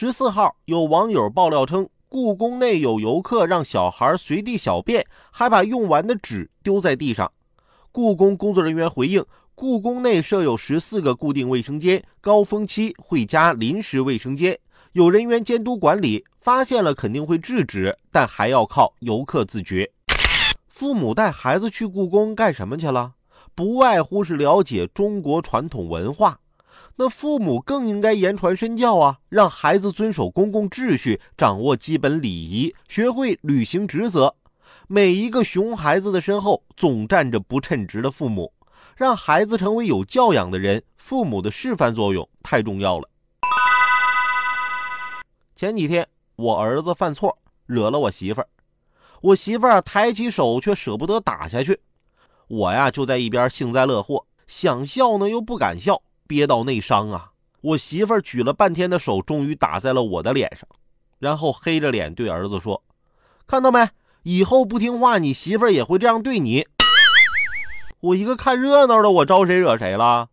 十四号，有网友爆料称，故宫内有游客让小孩随地小便，还把用完的纸丢在地上。故宫工作人员回应，故宫内设有十四个固定卫生间，高峰期会加临时卫生间，有人员监督管理，发现了肯定会制止，但还要靠游客自觉。父母带孩子去故宫干什么去了？不外乎是了解中国传统文化。那父母更应该言传身教啊，让孩子遵守公共秩序，掌握基本礼仪，学会履行职责。每一个熊孩子的身后，总站着不称职的父母。让孩子成为有教养的人，父母的示范作用太重要了。前几天我儿子犯错，惹了我媳妇儿，我媳妇儿抬起手却舍不得打下去，我呀就在一边幸灾乐祸，想笑呢又不敢笑。憋到内伤啊！我媳妇儿举了半天的手，终于打在了我的脸上，然后黑着脸对儿子说：“看到没？以后不听话，你媳妇儿也会这样对你。”我一个看热闹的，我招谁惹谁了？